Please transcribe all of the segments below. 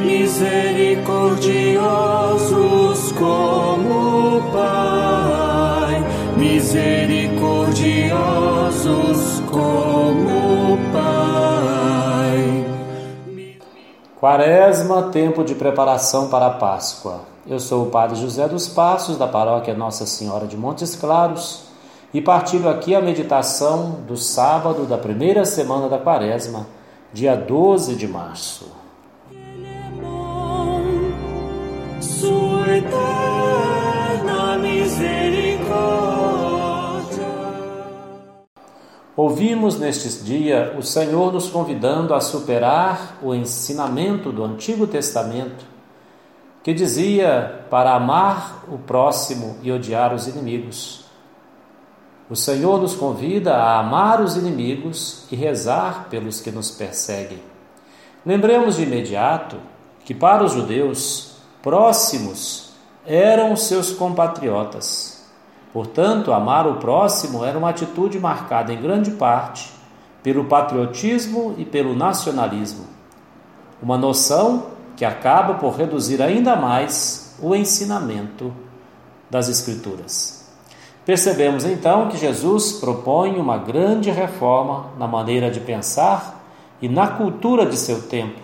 misericordiosos como o Pai, misericordiosos como o Pai. Quaresma, tempo de preparação para a Páscoa. Eu sou o Padre José dos Passos, da paróquia Nossa Senhora de Montes Claros, e partilho aqui a meditação do sábado da primeira semana da Quaresma, dia 12 de março. Ouvimos neste dia o Senhor nos convidando a superar o ensinamento do Antigo Testamento, que dizia para amar o próximo e odiar os inimigos. O Senhor nos convida a amar os inimigos e rezar pelos que nos perseguem. Lembremos de imediato que para os judeus, próximos eram seus compatriotas. Portanto, amar o próximo era uma atitude marcada em grande parte pelo patriotismo e pelo nacionalismo. Uma noção que acaba por reduzir ainda mais o ensinamento das Escrituras. Percebemos então que Jesus propõe uma grande reforma na maneira de pensar e na cultura de seu tempo,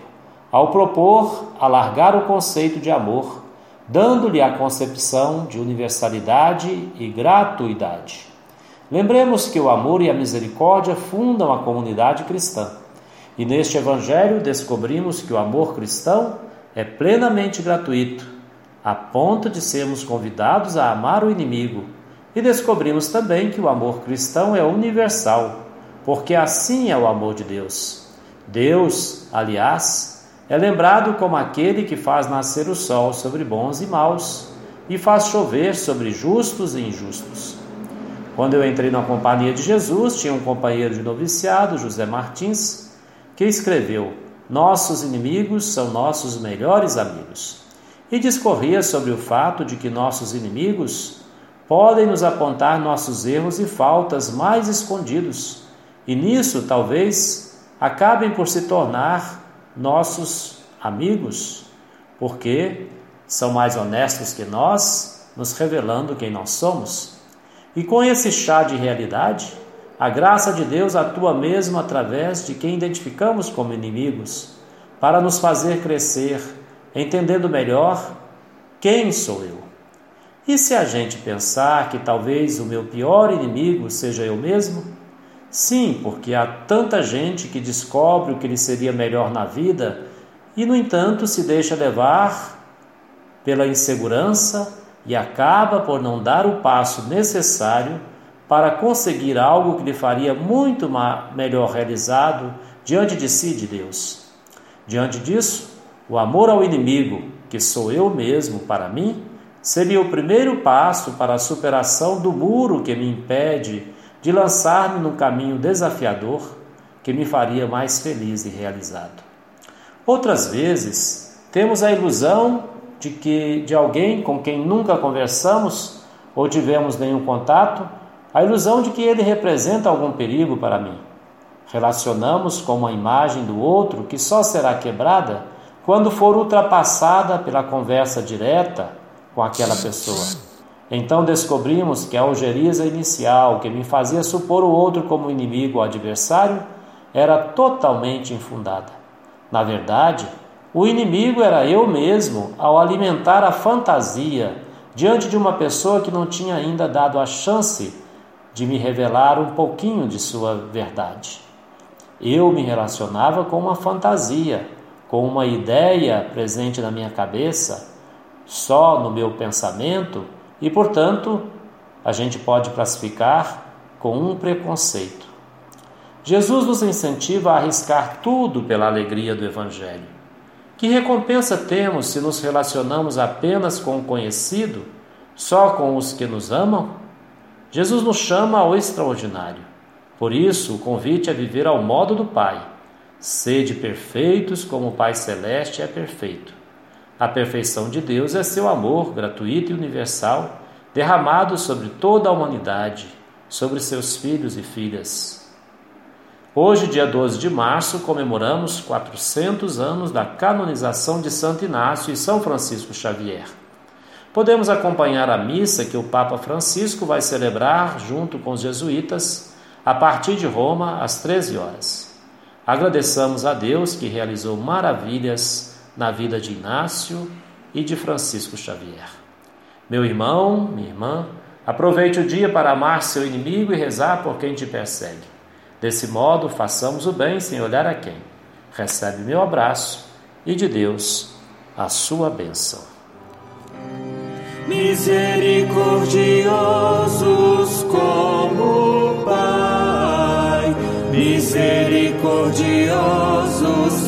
ao propor alargar o conceito de amor, dando-lhe a concepção de universalidade e gratuidade. Lembremos que o amor e a misericórdia fundam a comunidade cristã. E neste Evangelho descobrimos que o amor cristão é plenamente gratuito, a ponto de sermos convidados a amar o inimigo e descobrimos também que o amor cristão é universal, porque assim é o amor de Deus. Deus, aliás, é lembrado como aquele que faz nascer o sol sobre bons e maus e faz chover sobre justos e injustos. Quando eu entrei na companhia de Jesus, tinha um companheiro de noviciado, José Martins, que escreveu: Nossos inimigos são nossos melhores amigos. E discorria sobre o fato de que nossos inimigos podem nos apontar nossos erros e faltas mais escondidos, e nisso talvez acabem por se tornar nossos amigos, porque são mais honestos que nós, nos revelando quem nós somos. E com esse chá de realidade, a graça de Deus atua mesmo através de quem identificamos como inimigos, para nos fazer crescer, entendendo melhor quem sou eu. E se a gente pensar que talvez o meu pior inimigo seja eu mesmo? Sim, porque há tanta gente que descobre o que lhe seria melhor na vida e, no entanto, se deixa levar pela insegurança e acaba por não dar o passo necessário para conseguir algo que lhe faria muito melhor realizado diante de si de Deus. Diante disso, o amor ao inimigo, que sou eu mesmo para mim, seria o primeiro passo para a superação do muro que me impede de lançar-me num caminho desafiador que me faria mais feliz e realizado. Outras vezes, temos a ilusão de que de alguém com quem nunca conversamos ou tivemos nenhum contato, a ilusão de que ele representa algum perigo para mim. Relacionamos com uma imagem do outro que só será quebrada quando for ultrapassada pela conversa direta com aquela pessoa. Então descobrimos que a algeriza inicial, que me fazia supor o outro como inimigo ou adversário, era totalmente infundada. Na verdade, o inimigo era eu mesmo ao alimentar a fantasia diante de uma pessoa que não tinha ainda dado a chance de me revelar um pouquinho de sua verdade. Eu me relacionava com uma fantasia, com uma ideia presente na minha cabeça só no meu pensamento e, portanto, a gente pode classificar com um preconceito. Jesus nos incentiva a arriscar tudo pela alegria do Evangelho. Que recompensa temos se nos relacionamos apenas com o conhecido, só com os que nos amam? Jesus nos chama ao extraordinário. Por isso, o convite é viver ao modo do Pai. Sede perfeitos como o Pai Celeste é perfeito. A perfeição de Deus é seu amor gratuito e universal, derramado sobre toda a humanidade, sobre seus filhos e filhas. Hoje, dia 12 de março, comemoramos 400 anos da canonização de Santo Inácio e São Francisco Xavier. Podemos acompanhar a missa que o Papa Francisco vai celebrar junto com os jesuítas a partir de Roma às 13 horas. Agradeçamos a Deus que realizou maravilhas na vida de Inácio e de Francisco Xavier. Meu irmão, minha irmã, aproveite o dia para amar seu inimigo e rezar por quem te persegue. Desse modo, façamos o bem sem olhar a quem. Recebe meu abraço e de Deus a sua bênção. Misericordiosos como Pai, misericordiosos